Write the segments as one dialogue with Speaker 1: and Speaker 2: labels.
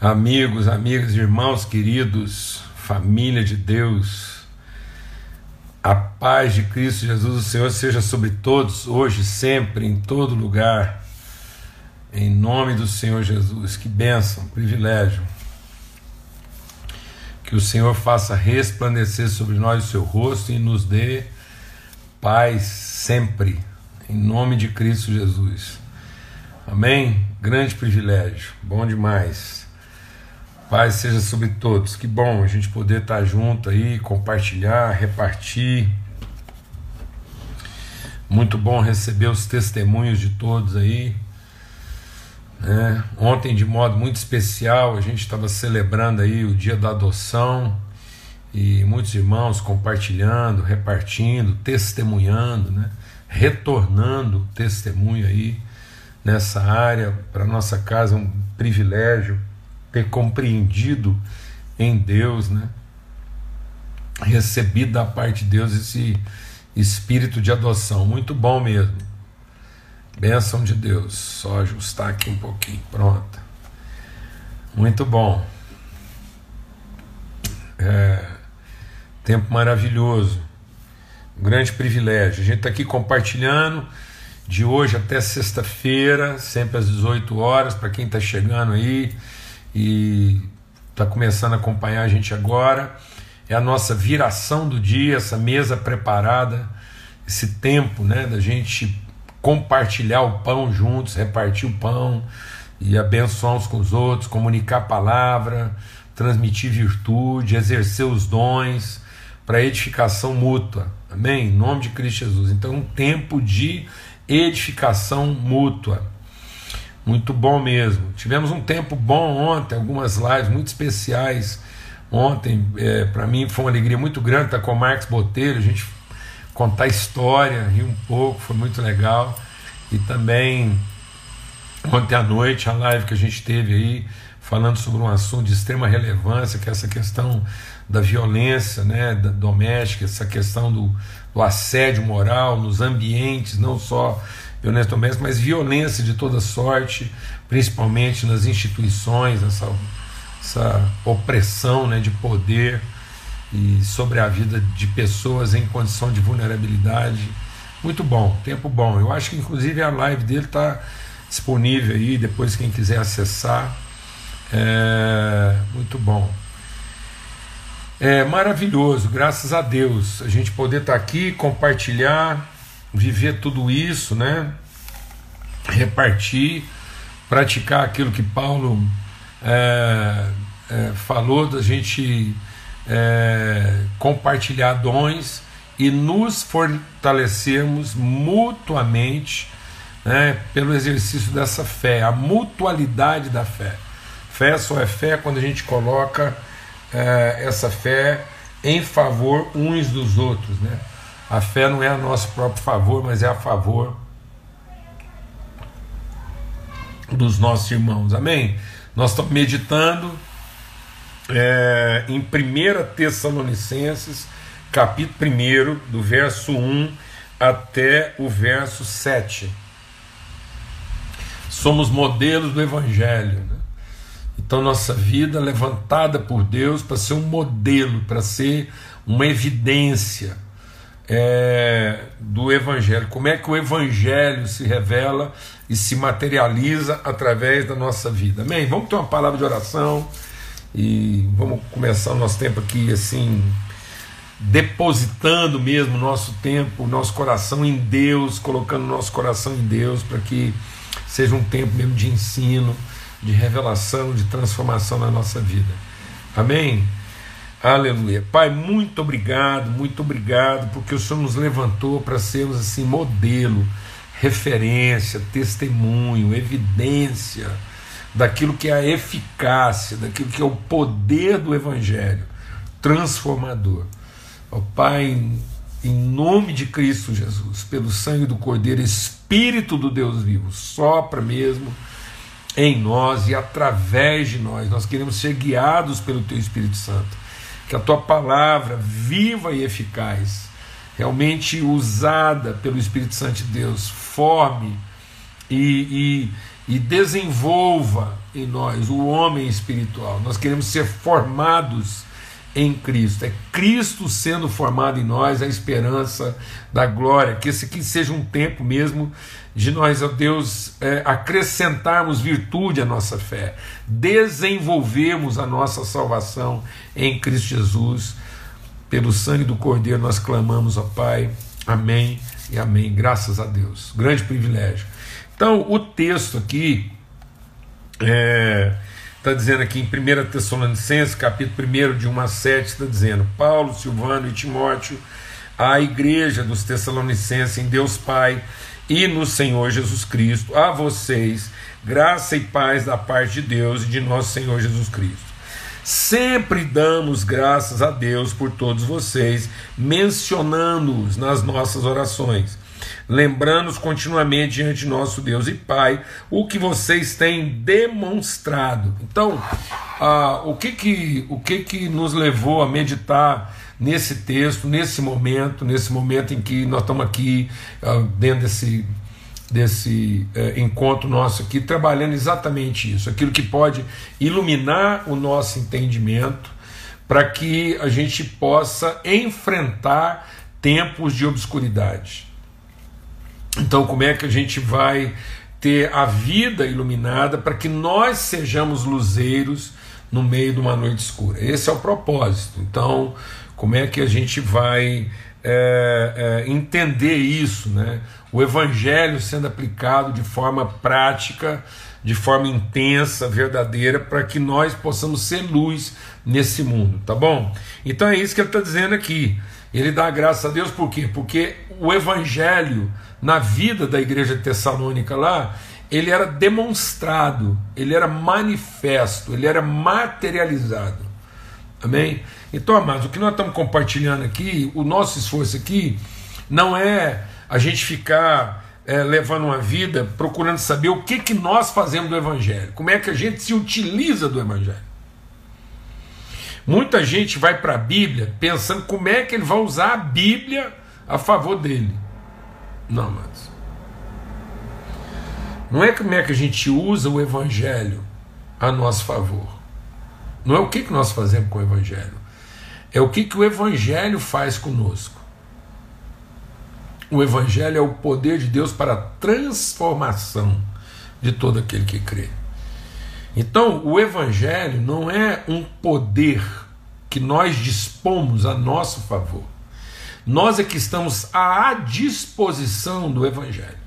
Speaker 1: Amigos, amigas, irmãos queridos, família de Deus, a paz de Cristo Jesus, o Senhor, seja sobre todos, hoje, sempre, em todo lugar, em nome do Senhor Jesus. Que bênção, privilégio. Que o Senhor faça resplandecer sobre nós o seu rosto e nos dê paz sempre, em nome de Cristo Jesus. Amém? Grande privilégio, bom demais. Paz seja sobre todos. Que bom a gente poder estar junto aí, compartilhar, repartir. Muito bom receber os testemunhos de todos aí. Né? Ontem, de modo muito especial, a gente estava celebrando aí o dia da adoção e muitos irmãos compartilhando, repartindo, testemunhando, né? retornando testemunho aí nessa área. Para nossa casa é um privilégio ter compreendido em Deus, né? Recebido da parte de Deus esse espírito de adoção. Muito bom mesmo. Bênção de Deus. Só ajustar aqui um pouquinho. Pronto. Muito bom. É, tempo maravilhoso. Um grande privilégio. A gente está aqui compartilhando de hoje até sexta-feira, sempre às 18 horas, para quem está chegando aí e está começando a acompanhar a gente agora. É a nossa viração do dia, essa mesa preparada, esse tempo né, da gente compartilhar o pão juntos, repartir o pão e abençoar uns com os outros, comunicar a palavra, transmitir virtude, exercer os dons para edificação mútua. Amém? Em nome de Cristo Jesus. Então, um tempo de edificação mútua. Muito bom mesmo. Tivemos um tempo bom ontem, algumas lives muito especiais. Ontem, é, para mim, foi uma alegria muito grande estar com o Marcos Botelho, a gente contar história, rir um pouco, foi muito legal. E também, ontem à noite, a live que a gente teve aí, falando sobre um assunto de extrema relevância, que é essa questão da violência né, da doméstica, essa questão do, do assédio moral nos ambientes, não só violência doméstica, mas violência de toda sorte, principalmente nas instituições, essa, essa opressão né, de poder e sobre a vida de pessoas em condição de vulnerabilidade. Muito bom, tempo bom. Eu acho que inclusive a live dele está disponível aí, depois quem quiser acessar. É, muito bom. É maravilhoso, graças a Deus, a gente poder estar tá aqui, compartilhar viver tudo isso, né? repartir, praticar aquilo que Paulo é, é, falou, da gente é, compartilhar dons e nos fortalecermos mutuamente né, pelo exercício dessa fé, a mutualidade da fé. Fé só é fé quando a gente coloca é, essa fé em favor uns dos outros, né? A fé não é a nosso próprio favor, mas é a favor dos nossos irmãos. Amém? Nós estamos meditando é, em 1 Tessalonicenses, capítulo 1, do verso 1 até o verso 7. Somos modelos do Evangelho. Né? Então, nossa vida é levantada por Deus para ser um modelo, para ser uma evidência é, do Evangelho, como é que o Evangelho se revela e se materializa através da nossa vida. Amém? Vamos ter uma palavra de oração e vamos começar o nosso tempo aqui assim, depositando mesmo o nosso tempo, o nosso coração em Deus, colocando o nosso coração em Deus para que seja um tempo mesmo de ensino, de revelação, de transformação na nossa vida. Amém? Aleluia. Pai, muito obrigado, muito obrigado, porque o Senhor nos levantou para sermos assim modelo, referência, testemunho, evidência daquilo que é a eficácia, daquilo que é o poder do Evangelho transformador. Ó Pai, em nome de Cristo Jesus, pelo sangue do Cordeiro, Espírito do Deus vivo, sopra mesmo em nós e através de nós. Nós queremos ser guiados pelo Teu Espírito Santo que a tua palavra viva e eficaz, realmente usada pelo Espírito Santo de Deus, forme e, e desenvolva em nós o homem espiritual. Nós queremos ser formados em Cristo. É Cristo sendo formado em nós a esperança da glória. Que esse aqui seja um tempo mesmo de nós, ó Deus, é, acrescentarmos virtude à nossa fé, desenvolvermos a nossa salvação em Cristo Jesus. Pelo sangue do Cordeiro nós clamamos, ó Pai. Amém e amém. Graças a Deus. Grande privilégio. Então, o texto aqui é Está dizendo aqui em 1 Tessalonicenses, capítulo 1, de 1 a 7, está dizendo: Paulo, Silvano e Timóteo, à igreja dos Tessalonicenses em Deus Pai e no Senhor Jesus Cristo, a vocês, graça e paz da parte de Deus e de nosso Senhor Jesus Cristo. Sempre damos graças a Deus por todos vocês, mencionando-os nas nossas orações lembrando-os continuamente diante de nosso Deus e Pai o que vocês têm demonstrado. Então, ah, o, que, que, o que, que nos levou a meditar nesse texto, nesse momento, nesse momento em que nós estamos aqui ah, dentro desse, desse eh, encontro nosso aqui, trabalhando exatamente isso, aquilo que pode iluminar o nosso entendimento para que a gente possa enfrentar tempos de obscuridade. Então, como é que a gente vai ter a vida iluminada para que nós sejamos luzeiros no meio de uma noite escura? Esse é o propósito. Então, como é que a gente vai é, é, entender isso, né? O evangelho sendo aplicado de forma prática, de forma intensa, verdadeira, para que nós possamos ser luz nesse mundo, tá bom? Então é isso que ele está dizendo aqui. Ele dá graça a Deus por quê? Porque o evangelho na vida da igreja tessalônica lá, ele era demonstrado, ele era manifesto, ele era materializado. Amém? Então, amados, o que nós estamos compartilhando aqui, o nosso esforço aqui, não é a gente ficar é, levando uma vida procurando saber o que, que nós fazemos do Evangelho, como é que a gente se utiliza do Evangelho. Muita gente vai para a Bíblia pensando como é que ele vai usar a Bíblia a favor dele. Não, amados. Não é como é que a gente usa o Evangelho a nosso favor. Não é o que, nós fazemos com o Evangelho. É o que, que o Evangelho faz conosco. O Evangelho é o poder de Deus para a transformação de todo aquele que crê. Então, o Evangelho não é um poder que nós dispomos a nosso favor. Nós é que estamos à disposição do Evangelho.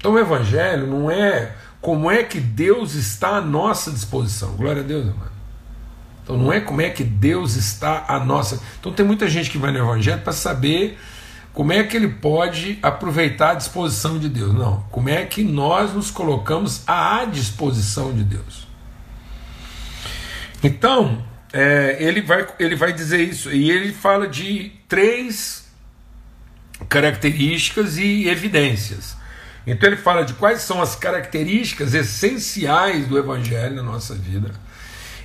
Speaker 1: Então o Evangelho não é como é que Deus está à nossa disposição. Glória a Deus, amado. Então não é como é que Deus está à nossa. Então tem muita gente que vai no Evangelho para saber como é que ele pode aproveitar a disposição de Deus. Não, como é que nós nos colocamos à disposição de Deus. Então, é, ele, vai, ele vai dizer isso, e ele fala de três características e evidências. Então ele fala de quais são as características essenciais do Evangelho na nossa vida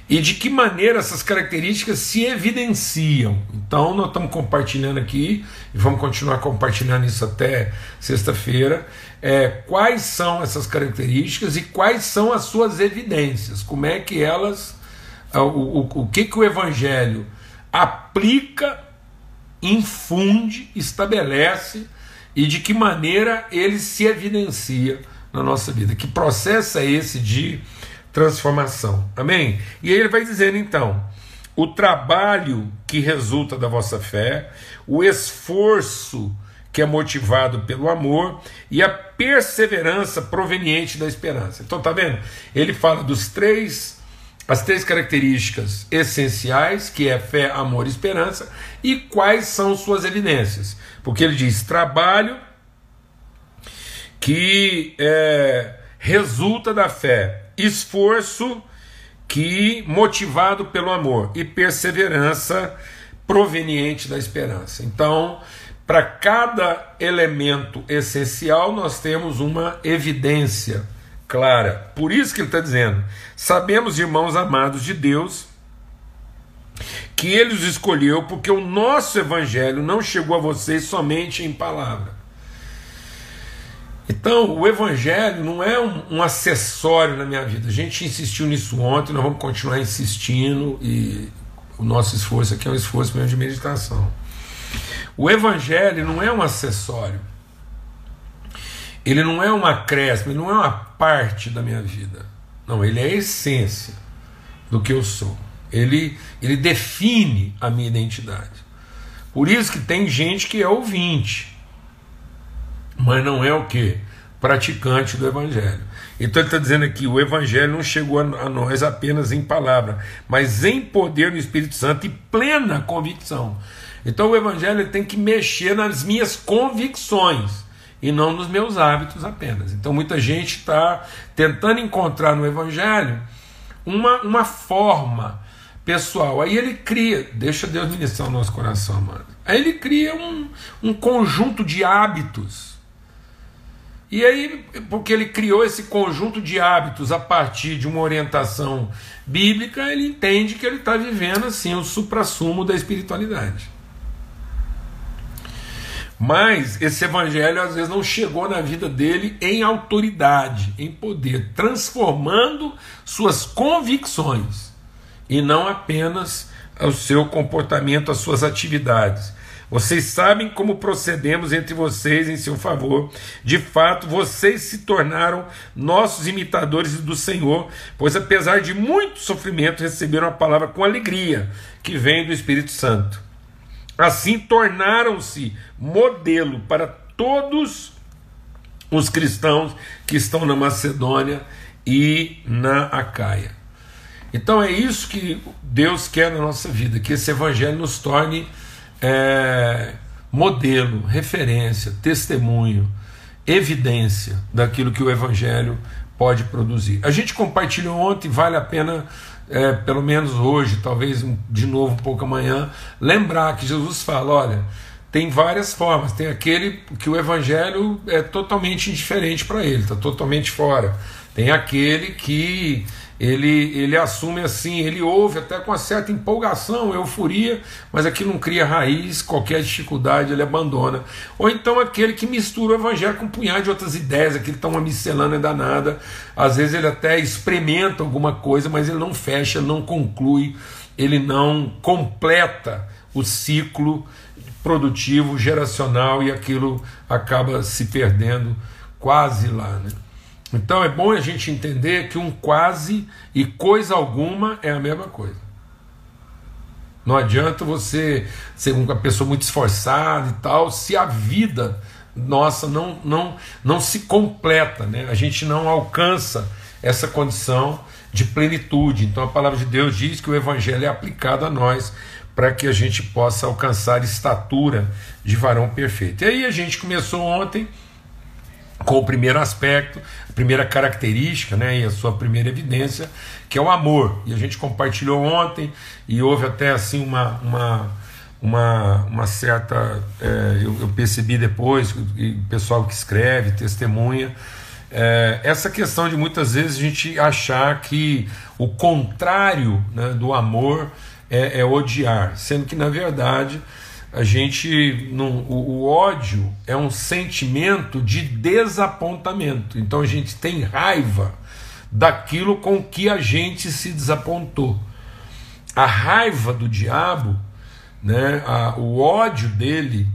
Speaker 1: e de que maneira essas características se evidenciam. Então nós estamos compartilhando aqui e vamos continuar compartilhando isso até sexta-feira. É, quais são essas características e quais são as suas evidências? Como é que elas é, o, o, o que, que o Evangelho aplica, infunde, estabelece e de que maneira ele se evidencia na nossa vida. Que processo é esse de transformação? Amém? E aí ele vai dizendo então: o trabalho que resulta da vossa fé, o esforço que é motivado pelo amor e a perseverança proveniente da esperança. Então tá vendo? Ele fala dos três as três características essenciais, que é fé, amor e esperança, e quais são suas evidências. Porque ele diz trabalho que é, resulta da fé, esforço que motivado pelo amor e perseverança proveniente da esperança. Então, para cada elemento essencial, nós temos uma evidência clara. Por isso que ele está dizendo: sabemos, irmãos amados de Deus, que ele os escolheu porque o nosso evangelho não chegou a vocês somente em palavra. Então, o Evangelho não é um, um, acessório na minha vida. A gente insistiu nisso ontem, nós vamos continuar insistindo, e o nosso esforço aqui é um esforço mesmo de meditação. O Evangelho não é um acessório, ele não é um acréscimo, ele não é uma parte da minha vida. Não, ele é a essência do que eu sou. Ele, ele define a minha identidade. Por isso que tem gente que é ouvinte mas não é o que? Praticante do Evangelho. Então ele está dizendo aqui: o Evangelho não chegou a nós apenas em palavra, mas em poder do Espírito Santo e plena convicção. Então o Evangelho tem que mexer nas minhas convicções e não nos meus hábitos apenas. Então muita gente está tentando encontrar no Evangelho uma, uma forma pessoal. Aí ele cria, deixa Deus ministrar o nosso coração, mano. Aí ele cria um, um conjunto de hábitos e aí, porque ele criou esse conjunto de hábitos a partir de uma orientação bíblica, ele entende que ele está vivendo assim o suprassumo da espiritualidade. Mas esse evangelho às vezes não chegou na vida dele em autoridade, em poder, transformando suas convicções e não apenas o seu comportamento, as suas atividades. Vocês sabem como procedemos entre vocês em seu favor. De fato, vocês se tornaram nossos imitadores do Senhor, pois apesar de muito sofrimento, receberam a palavra com alegria, que vem do Espírito Santo. Assim, tornaram-se modelo para todos os cristãos que estão na Macedônia e na Acaia. Então é isso que Deus quer na nossa vida, que esse evangelho nos torne é, modelo, referência, testemunho, evidência daquilo que o Evangelho pode produzir. A gente compartilhou ontem, vale a pena, é, pelo menos hoje, talvez de novo um pouco amanhã, lembrar que Jesus fala: olha, tem várias formas. Tem aquele que o Evangelho é totalmente indiferente para ele, está totalmente fora. Tem aquele que ele, ele assume assim, ele ouve até com uma certa empolgação, euforia, mas aqui não cria raiz, qualquer dificuldade ele abandona. Ou então aquele que mistura o evangelho com um punhado de outras ideias, aquele que está uma miscelânea danada, às vezes ele até experimenta alguma coisa, mas ele não fecha, não conclui, ele não completa o ciclo produtivo, geracional e aquilo acaba se perdendo quase lá. Né? Então é bom a gente entender que um quase e coisa alguma é a mesma coisa. Não adianta você ser uma pessoa muito esforçada e tal, se a vida nossa não, não, não se completa, né? a gente não alcança essa condição de plenitude. Então a palavra de Deus diz que o Evangelho é aplicado a nós para que a gente possa alcançar estatura de varão perfeito. E aí a gente começou ontem com o primeiro aspecto, a primeira característica né, e a sua primeira evidência, que é o amor. E a gente compartilhou ontem e houve até assim uma, uma, uma, uma certa. É, eu, eu, percebi depois, o pessoal que escreve, testemunha, é, essa questão de muitas vezes a gente achar que o contrário né, do amor é, é odiar, sendo que na verdade a gente o, o, ódio é um sentimento de desapontamento. Então a gente tem raiva daquilo com que a gente se desapontou. A raiva do diabo, né, a, o ódio dele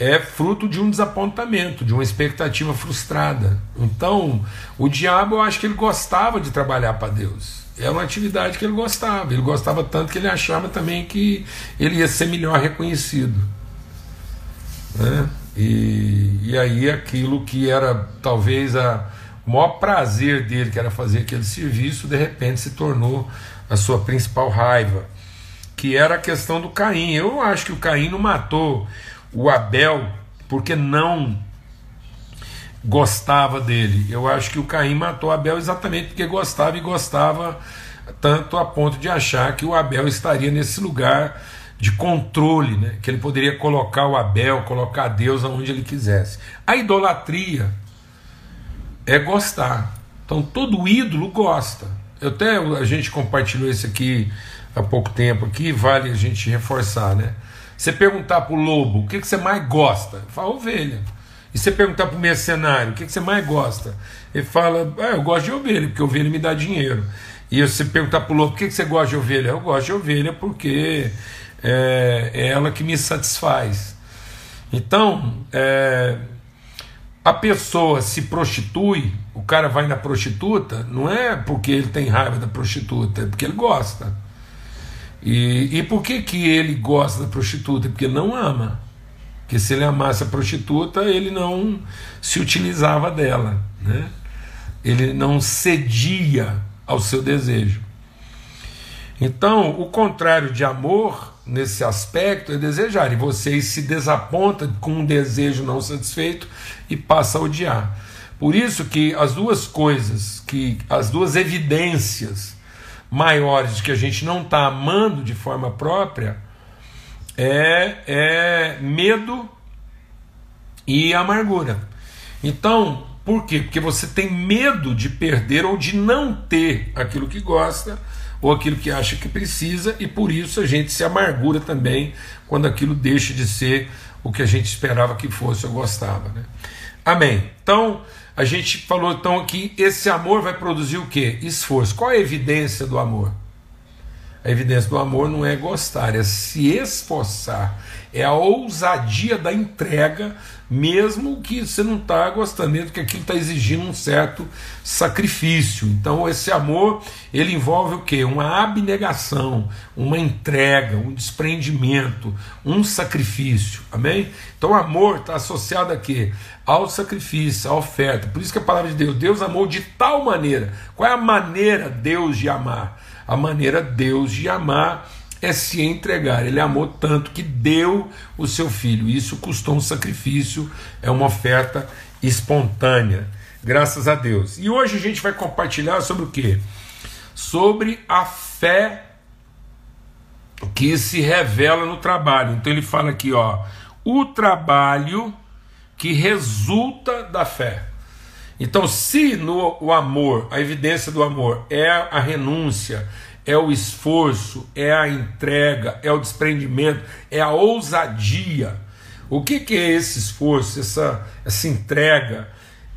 Speaker 1: é fruto de um desapontamento, de uma expectativa frustrada. Então, o diabo, eu acho que ele gostava de trabalhar para Deus. É uma atividade que ele gostava. Ele gostava tanto que ele achava também que ele ia ser melhor reconhecido. Né? E, e aí aquilo que era talvez a, o maior prazer dele, que era fazer aquele serviço, de repente se tornou a sua principal raiva, que era a questão do Caim. Eu acho que o Caim não matou o Abel porque não gostava dele. Eu acho que o Caim matou Abel exatamente porque gostava e gostava tanto a ponto de achar que o Abel estaria nesse lugar de controle, né? que ele poderia colocar o Abel, colocar Deus aonde ele quisesse. A idolatria é gostar. Então todo ídolo gosta. Eu até a gente compartilhou isso aqui há pouco tempo aqui, vale a gente reforçar, né? Você perguntar para o lobo o que, que você mais gosta, fala ovelha. E você perguntar para o mercenário o que, que você mais gosta, ele fala: ah, Eu gosto de ovelha, porque ovelha me dá dinheiro. E você perguntar para o lobo: Por que, que você gosta de ovelha? Eu gosto de ovelha porque é, é ela que me satisfaz. Então, é, a pessoa se prostitui, o cara vai na prostituta, não é porque ele tem raiva da prostituta, é porque ele gosta. E, e por que, que ele gosta da prostituta? Porque não ama. Porque se ele amasse a prostituta, ele não se utilizava dela. Né? Ele não cedia ao seu desejo. Então, o contrário de amor, nesse aspecto, é desejar. E vocês se desapontam com um desejo não satisfeito e passa a odiar. Por isso que as duas coisas, que as duas evidências maiores de que a gente não está amando de forma própria é, é medo e amargura. Então, por quê? Porque você tem medo de perder ou de não ter aquilo que gosta ou aquilo que acha que precisa, e por isso a gente se amargura também quando aquilo deixa de ser o que a gente esperava que fosse ou gostava. Né? Amém. Então, a gente falou então que esse amor vai produzir o que? Esforço. Qual é a evidência do amor? A evidência do amor não é gostar, é se esforçar, é a ousadia da entrega, mesmo que você não está gostando, mesmo que aquilo está exigindo um certo sacrifício. Então, esse amor ele envolve o que? Uma abnegação, uma entrega, um desprendimento, um sacrifício. Amém? Então, amor está associado a quê? Ao sacrifício, à oferta. Por isso que a palavra de Deus, Deus amou de tal maneira. Qual é a maneira Deus de amar? A maneira Deus de amar é se entregar. Ele amou tanto que deu o seu filho. Isso custou um sacrifício, é uma oferta espontânea. Graças a Deus. E hoje a gente vai compartilhar sobre o que? Sobre a fé que se revela no trabalho. Então ele fala aqui, ó, o trabalho que resulta da fé. Então, se no o amor, a evidência do amor é a renúncia, é o esforço, é a entrega, é o desprendimento, é a ousadia. O que, que é esse esforço, essa, essa entrega,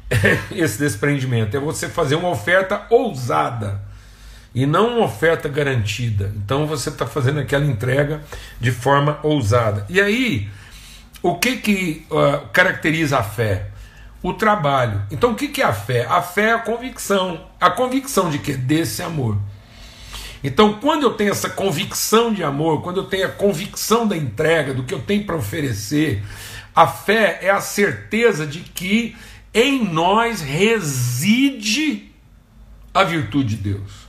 Speaker 1: esse desprendimento? É você fazer uma oferta ousada e não uma oferta garantida. Então você está fazendo aquela entrega de forma ousada. E aí, o que, que uh, caracteriza a fé? O trabalho. Então o que é a fé? A fé é a convicção. A convicção de que? Desse amor. Então, quando eu tenho essa convicção de amor, quando eu tenho a convicção da entrega, do que eu tenho para oferecer, a fé é a certeza de que em nós reside a virtude de Deus.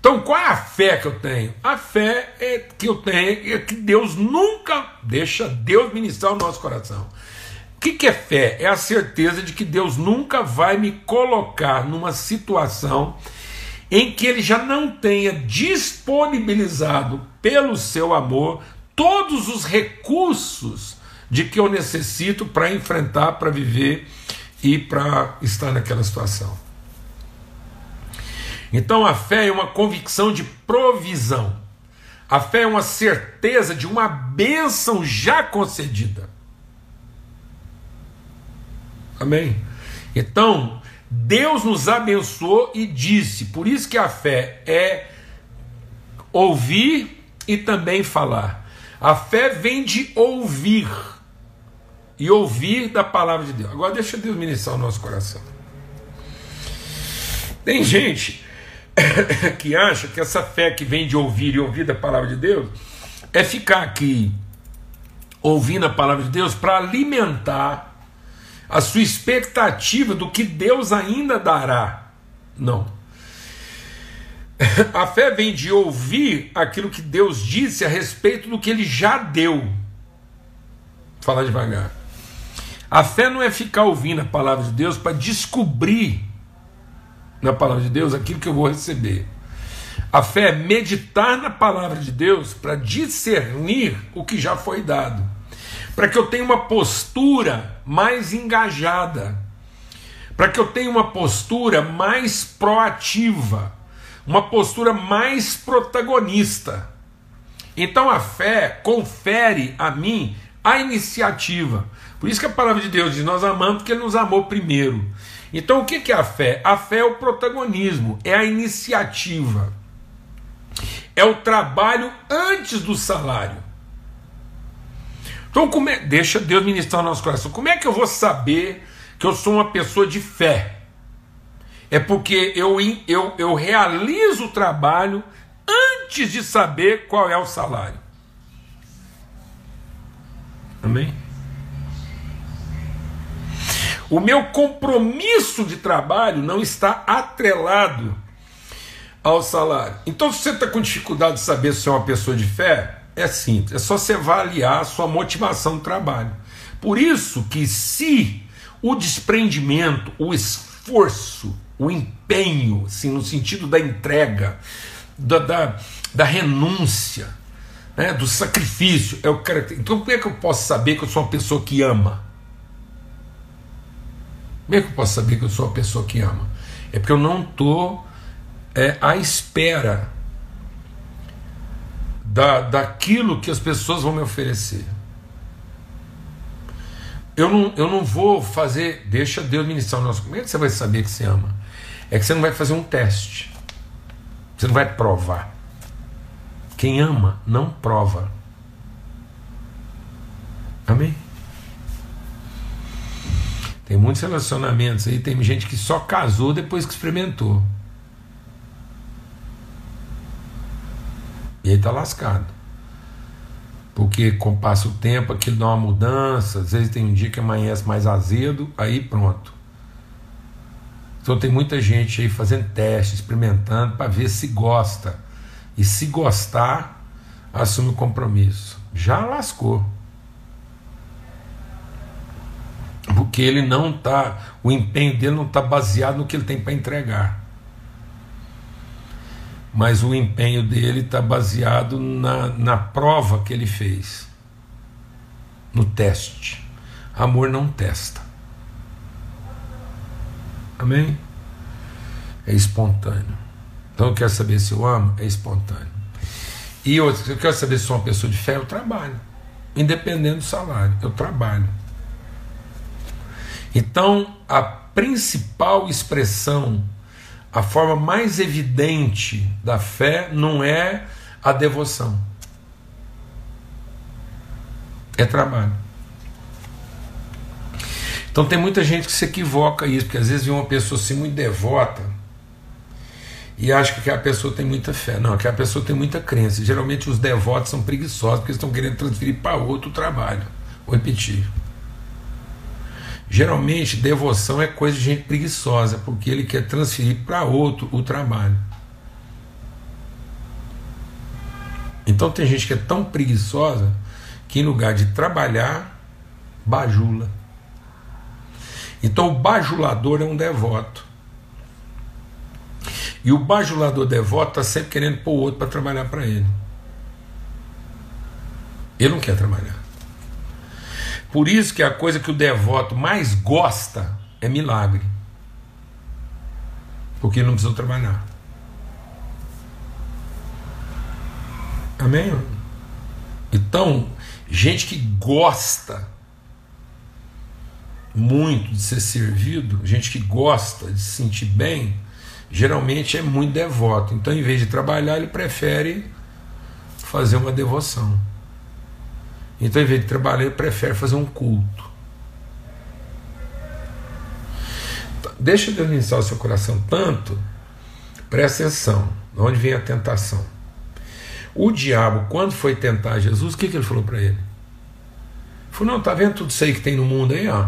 Speaker 1: Então, qual é a fé que eu tenho? A fé é que eu tenho é que Deus nunca deixa Deus ministrar o nosso coração que, que é fé? É a certeza de que Deus nunca vai me colocar numa situação em que Ele já não tenha disponibilizado pelo seu amor todos os recursos de que eu necessito para enfrentar, para viver e para estar naquela situação. Então a fé é uma convicção de provisão. A fé é uma certeza de uma bênção já concedida. Amém? Então, Deus nos abençoou e disse, por isso que a fé é ouvir e também falar. A fé vem de ouvir e ouvir da palavra de Deus. Agora deixa Deus ministrar o nosso coração. Tem gente que acha que essa fé que vem de ouvir e ouvir da palavra de Deus é ficar aqui ouvindo a palavra de Deus para alimentar a sua expectativa do que Deus ainda dará. Não. A fé vem de ouvir aquilo que Deus disse a respeito do que ele já deu. Falar devagar. A fé não é ficar ouvindo a palavra de Deus para descobrir na palavra de Deus aquilo que eu vou receber. A fé é meditar na palavra de Deus para discernir o que já foi dado para que eu tenha uma postura mais engajada, para que eu tenha uma postura mais proativa, uma postura mais protagonista. Então a fé confere a mim a iniciativa, Por isso que a palavra de Deus diz: Nós amamos porque Ele nos amou primeiro. Então o que é a fé? A fé é o protagonismo, é a iniciativa, é o trabalho antes do salário. Então, como é, deixa Deus ministrar no nosso coração. Como é que eu vou saber que eu sou uma pessoa de fé? É porque eu, eu, eu realizo o trabalho antes de saber qual é o salário. Amém? O meu compromisso de trabalho não está atrelado ao salário. Então, se você está com dificuldade de saber se é uma pessoa de fé, é simples, é só você avaliar a sua motivação do trabalho. Por isso que se o desprendimento, o esforço, o empenho, assim, no sentido da entrega, da, da, da renúncia, né, do sacrifício, é o cara. Então, como é que eu posso saber que eu sou uma pessoa que ama? Como é que eu posso saber que eu sou uma pessoa que ama? É porque eu não estou é, à espera da, daquilo que as pessoas vão me oferecer. Eu não, eu não vou fazer, deixa Deus ministrar o nosso. Como é que você vai saber que você ama? É que você não vai fazer um teste. Você não vai provar. Quem ama não prova. Amém? Tem muitos relacionamentos aí, tem gente que só casou depois que experimentou. E aí está lascado. Porque com o passo do tempo aquilo dá uma mudança, às vezes tem um dia que amanhece mais azedo, aí pronto. Então tem muita gente aí fazendo teste, experimentando para ver se gosta. E se gostar, assume o compromisso. Já lascou. Porque ele não está, o empenho dele não está baseado no que ele tem para entregar mas o empenho dele está baseado na, na prova que ele fez, no teste. Amor não testa. Amém? É espontâneo. Então eu quero saber se eu amo, é espontâneo. E outro, eu quero saber se sou uma pessoa de fé, eu trabalho. Independente do salário, eu trabalho. Então, a principal expressão a forma mais evidente da fé não é a devoção, é trabalho. Então tem muita gente que se equivoca isso, porque às vezes vê uma pessoa assim muito devota e acha que aquela pessoa tem muita fé. Não, aquela pessoa tem muita crença. Geralmente os devotos são preguiçosos porque estão querendo transferir para outro trabalho. Vou repetir. Geralmente, devoção é coisa de gente preguiçosa, porque ele quer transferir para outro o trabalho. Então, tem gente que é tão preguiçosa que, em lugar de trabalhar, bajula. Então, o bajulador é um devoto. E o bajulador devoto está sempre querendo pôr o outro para trabalhar para ele. Ele não quer trabalhar. Por isso que a coisa que o devoto mais gosta é milagre. Porque ele não precisa trabalhar. Amém? Então, gente que gosta muito de ser servido, gente que gosta de se sentir bem, geralmente é muito devoto. Então, em vez de trabalhar, ele prefere fazer uma devoção. Então, em vez de trabalhar, ele prefere fazer um culto. Deixa Deus iniciar o seu coração tanto, presta atenção, de onde vem a tentação. O diabo, quando foi tentar Jesus, o que, que ele falou para ele? Ele falou: Não, tá vendo tudo isso aí que tem no mundo aí? Ó?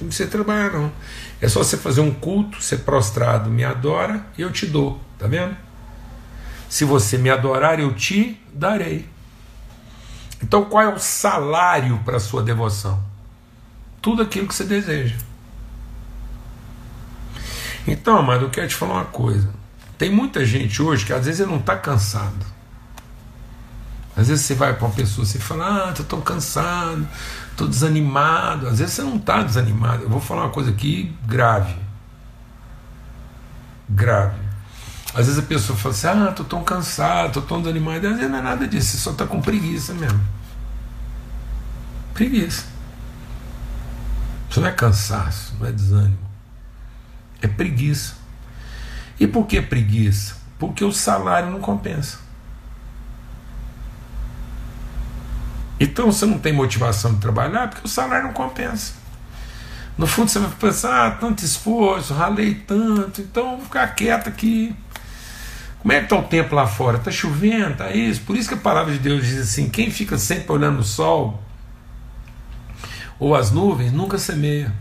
Speaker 1: Não precisa trabalhar, não. É só você fazer um culto, ser prostrado, me adora e eu te dou. Tá vendo? Se você me adorar, eu te darei. Então, qual é o salário para a sua devoção? Tudo aquilo que você deseja. Então, amado, eu quero te falar uma coisa. Tem muita gente hoje que às vezes não está cansado. Às vezes você vai para uma pessoa e fala, ah, estou cansado, estou desanimado. Às vezes você não está desanimado. Eu vou falar uma coisa aqui grave. Grave. Às vezes a pessoa fala assim: ah, tô tão cansado, tô tão desanimado. Às vezes não é nada disso, você só está com preguiça mesmo. Preguiça. Isso não é cansaço, não é desânimo. É preguiça. E por que preguiça? Porque o salário não compensa. Então você não tem motivação de trabalhar porque o salário não compensa. No fundo você vai pensar, ah, tanto esforço, ralei tanto, então vou ficar quieto aqui. Como é que está o tempo lá fora? Está chovendo, está isso. Por isso que a palavra de Deus diz assim: quem fica sempre olhando o sol ou as nuvens nunca semeia.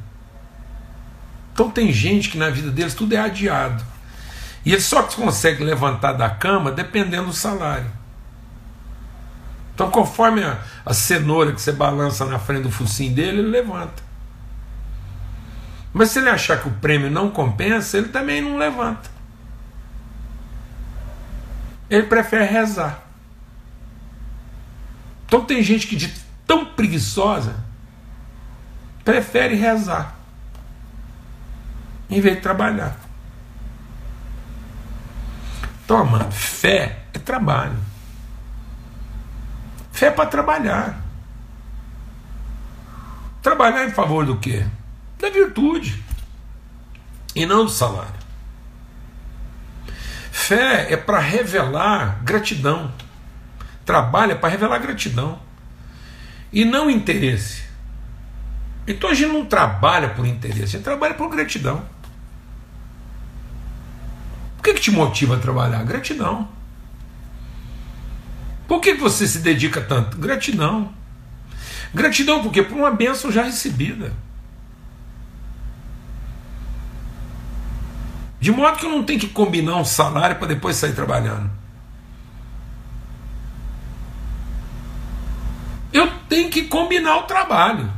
Speaker 1: Então tem gente que na vida deles tudo é adiado. E ele só consegue levantar da cama dependendo do salário. Então, conforme a, a cenoura que você balança na frente do focinho dele, ele levanta. Mas se ele achar que o prêmio não compensa, ele também não levanta. Ele prefere rezar. Então tem gente que de tão preguiçosa prefere rezar em vez de trabalhar. Toma, fé é trabalho. Fé é para trabalhar. Trabalhar em favor do quê? Da virtude. E não do salário. Fé é para revelar gratidão. Trabalho é para revelar gratidão. E não interesse. Então a gente não trabalha por interesse, a gente trabalha por gratidão. O que, que te motiva a trabalhar? Gratidão. Por que você se dedica tanto? Gratidão. Gratidão porque por uma bênção já recebida. De modo que eu não tenho que combinar um salário para depois sair trabalhando. Eu tenho que combinar o trabalho.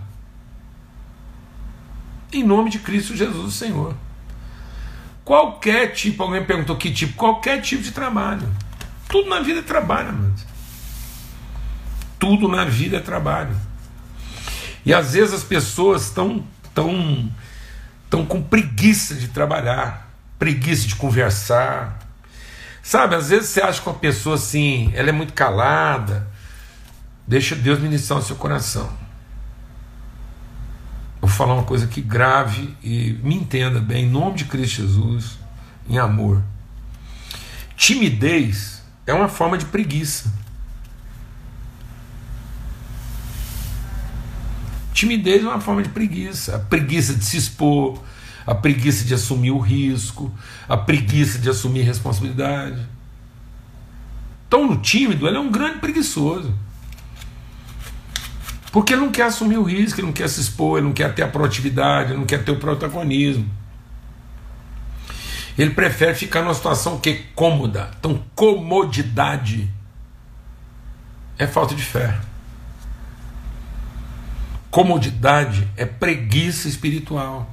Speaker 1: Em nome de Cristo Jesus, Senhor. Qualquer tipo, alguém perguntou que tipo, qualquer tipo de trabalho. Tudo na vida é trabalho, mano. Tudo na vida é trabalho. E às vezes as pessoas estão tão, tão com preguiça de trabalhar, preguiça de conversar. Sabe, às vezes você acha que uma pessoa assim, ela é muito calada. Deixa Deus ministrar o seu coração. Vou falar uma coisa aqui grave e me entenda bem, em nome de Cristo Jesus, em amor. Timidez é uma forma de preguiça. Timidez é uma forma de preguiça. A preguiça de se expor, a preguiça de assumir o risco, a preguiça de assumir responsabilidade. Então, o tímido ele é um grande preguiçoso. Porque ele não quer assumir o risco, ele não quer se expor, ele não quer ter a proatividade, ele não quer ter o protagonismo. Ele prefere ficar numa situação que é cômoda. Então, comodidade é falta de fé. Comodidade é preguiça espiritual.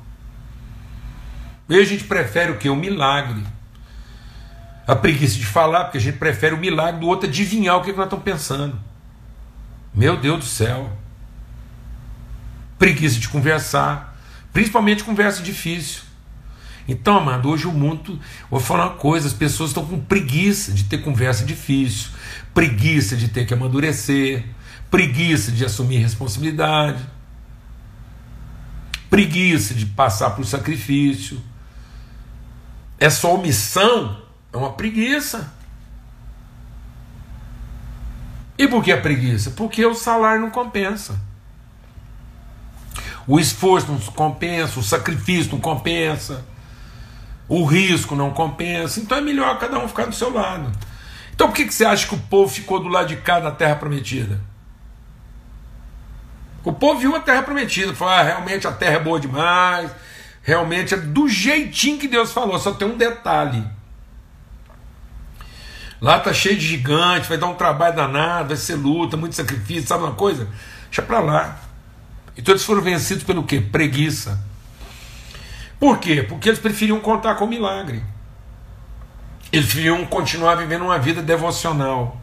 Speaker 1: E a gente prefere o que? O milagre. A preguiça de falar, porque a gente prefere o milagre do outro adivinhar o que nós estamos pensando. Meu Deus do céu preguiça de conversar, principalmente conversa difícil. Então, amado, hoje o mundo, vou falar uma coisa, as pessoas estão com preguiça de ter conversa difícil, preguiça de ter que amadurecer, preguiça de assumir responsabilidade, preguiça de passar por sacrifício. Essa omissão é uma preguiça. E por que a preguiça? Porque o salário não compensa. O esforço não compensa, o sacrifício não compensa, o risco não compensa. Então é melhor cada um ficar do seu lado. Então por que, você acha que o povo ficou do lado de cá da terra prometida? O povo viu a terra prometida, falou: ah, realmente a terra é boa demais, realmente é do jeitinho que Deus falou, só tem um detalhe. Lá tá cheio de gigante, vai dar um trabalho danado, vai ser luta, muito sacrifício, sabe uma coisa? Deixa para lá. Então eles foram vencidos pelo quê? Preguiça. Por quê? Porque eles preferiam contar com o milagre. Eles preferiam continuar vivendo uma vida devocional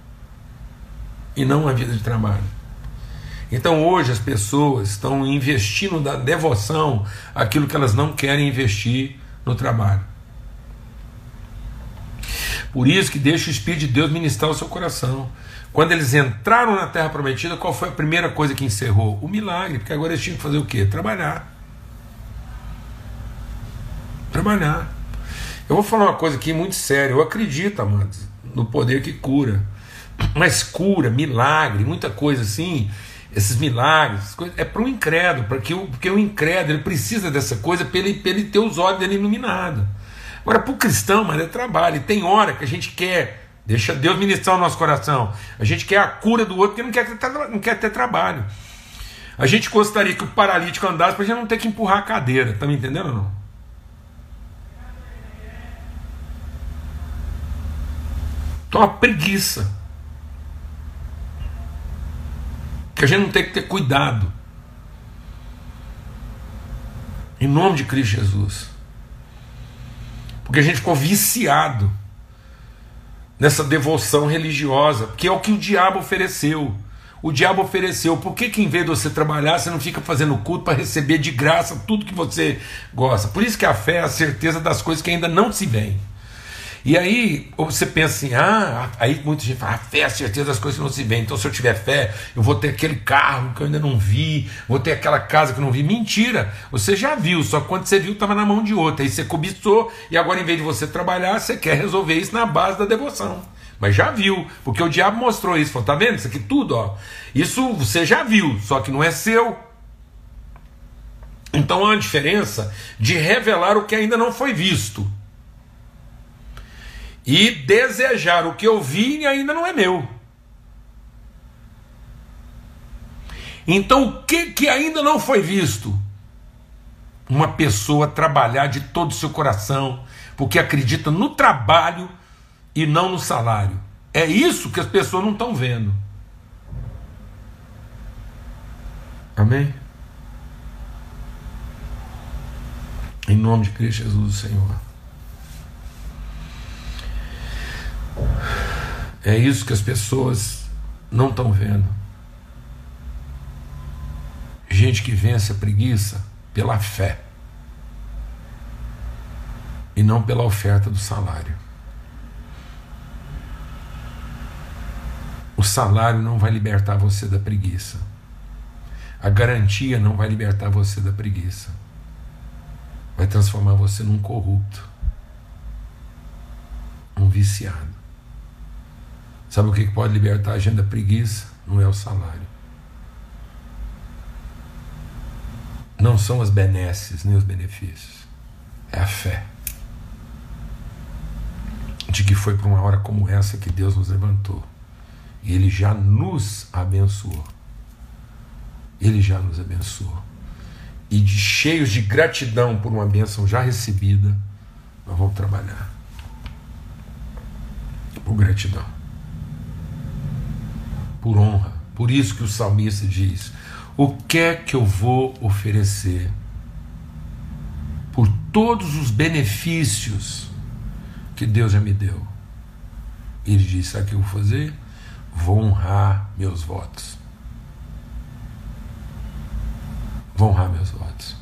Speaker 1: e não uma vida de trabalho. Então hoje as pessoas estão investindo da devoção aquilo que elas não querem investir no trabalho. Por isso que deixa o Espírito de Deus ministrar o seu coração. Quando eles entraram na Terra Prometida, qual foi a primeira coisa que encerrou? O milagre, porque agora eles tinham que fazer o quê? Trabalhar. trabalhar. Eu vou falar uma coisa aqui muito séria. Eu acredito, amados, no poder que cura. Mas cura, milagre, muita coisa assim, esses milagres, é para o incrédulo, porque o, porque o incrédulo ele precisa dessa coisa para ele, ele ter os olhos dele iluminados. Agora, para o cristão, mas é trabalho. E tem hora que a gente quer, deixa Deus ministrar o nosso coração, a gente quer a cura do outro porque não quer ter, não quer ter trabalho. A gente gostaria que o paralítico andasse para a gente não ter que empurrar a cadeira, tá me entendendo ou não? Então, a preguiça. Que a gente não tem que ter cuidado. Em nome de Cristo Jesus. Porque a gente ficou viciado nessa devoção religiosa, que é o que o diabo ofereceu. O diabo ofereceu, por que, que em vez de você trabalhar, você não fica fazendo culto para receber de graça tudo que você gosta? Por isso que a fé é a certeza das coisas que ainda não se veem. E aí você pensa assim, ah, aí muita gente fala, a fé é a certeza das coisas que não se vê. Então, se eu tiver fé, eu vou ter aquele carro que eu ainda não vi, vou ter aquela casa que eu não vi. Mentira! Você já viu, só que quando você viu, estava na mão de outra. Aí você cobiçou, e agora, em vez de você trabalhar, você quer resolver isso na base da devoção. Mas já viu, porque o diabo mostrou isso. Falou, tá vendo? Isso aqui tudo, ó. Isso você já viu, só que não é seu. Então há uma diferença de revelar o que ainda não foi visto e desejar o que eu vi e ainda não é meu. Então, o que, que ainda não foi visto? Uma pessoa trabalhar de todo o seu coração, porque acredita no trabalho e não no salário. É isso que as pessoas não estão vendo. Amém? Em nome de Cristo Jesus, Senhor. É isso que as pessoas não estão vendo. Gente que vence a preguiça pela fé e não pela oferta do salário. O salário não vai libertar você da preguiça. A garantia não vai libertar você da preguiça. Vai transformar você num corrupto, um viciado. Sabe o que pode libertar a gente da preguiça? Não é o salário. Não são as benesses nem os benefícios. É a fé. De que foi para uma hora como essa que Deus nos levantou. E Ele já nos abençoou. Ele já nos abençoou. E de cheios de gratidão por uma bênção já recebida, nós vamos trabalhar. Por gratidão por honra. Por isso que o salmista diz: O que é que eu vou oferecer por todos os benefícios que Deus já me deu? Ele diz: Sabe o que eu vou fazer? Vou honrar meus votos. Vou honrar meus votos.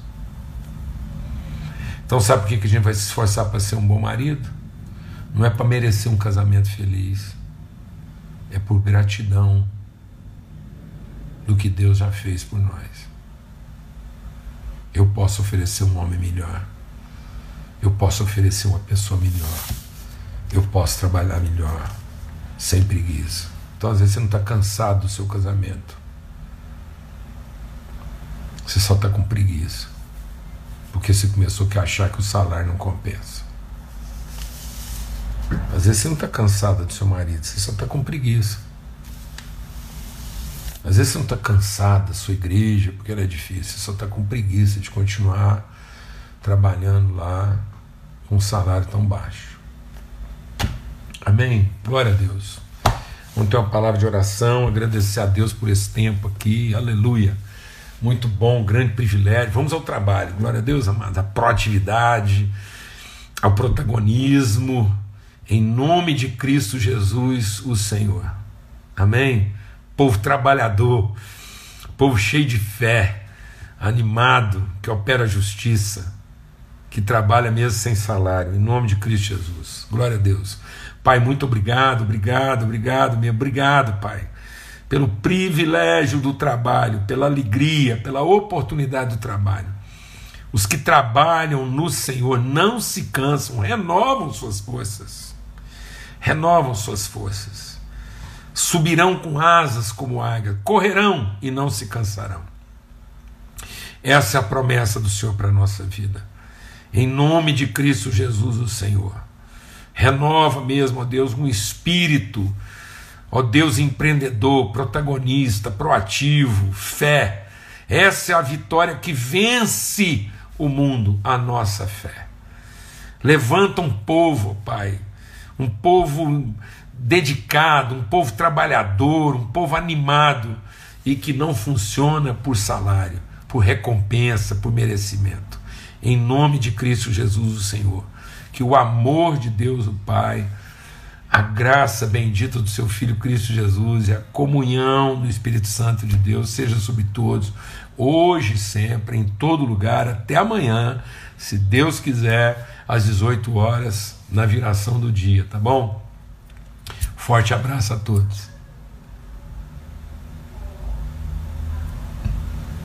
Speaker 1: Então, sabe por que a gente vai se esforçar para ser um bom marido? Não é para merecer um casamento feliz, é por gratidão do que Deus já fez por nós. Eu posso oferecer um homem melhor. Eu posso oferecer uma pessoa melhor. Eu posso trabalhar melhor, sem preguiça. Então, às vezes, você não está cansado do seu casamento. Você só está com preguiça. Porque você começou a achar que o salário não compensa. Às vezes você não está cansado do seu marido, você só está com preguiça. Às vezes você não está cansado da sua igreja, porque ela é difícil, você só está com preguiça de continuar trabalhando lá com um salário tão baixo. Amém? Glória a Deus. Vamos ter uma palavra de oração, agradecer a Deus por esse tempo aqui, aleluia. Muito bom, grande privilégio. Vamos ao trabalho, glória a Deus, amado. A proatividade, ao protagonismo, em nome de Cristo Jesus, o Senhor. Amém? Povo trabalhador, povo cheio de fé, animado, que opera a justiça, que trabalha mesmo sem salário, em nome de Cristo Jesus. Glória a Deus. Pai, muito obrigado, obrigado, obrigado, meu, obrigado, Pai, pelo privilégio do trabalho, pela alegria, pela oportunidade do trabalho. Os que trabalham no Senhor não se cansam, renovam suas forças. Renovam suas forças. Subirão com asas como águia, correrão e não se cansarão. Essa é a promessa do Senhor para a nossa vida. Em nome de Cristo Jesus, o Senhor. Renova mesmo, ó Deus, um espírito, ó Deus empreendedor, protagonista, proativo, fé. Essa é a vitória que vence o mundo, a nossa fé. Levanta um povo, Pai, um povo dedicado, um povo trabalhador, um povo animado e que não funciona por salário, por recompensa, por merecimento. Em nome de Cristo Jesus, o Senhor, que o amor de Deus, o Pai, a graça bendita do seu Filho Cristo Jesus e a comunhão do Espírito Santo de Deus seja sobre todos hoje, sempre, em todo lugar, até amanhã, se Deus quiser, às 18 horas, na viração do dia, tá bom? Forte abraço a todos.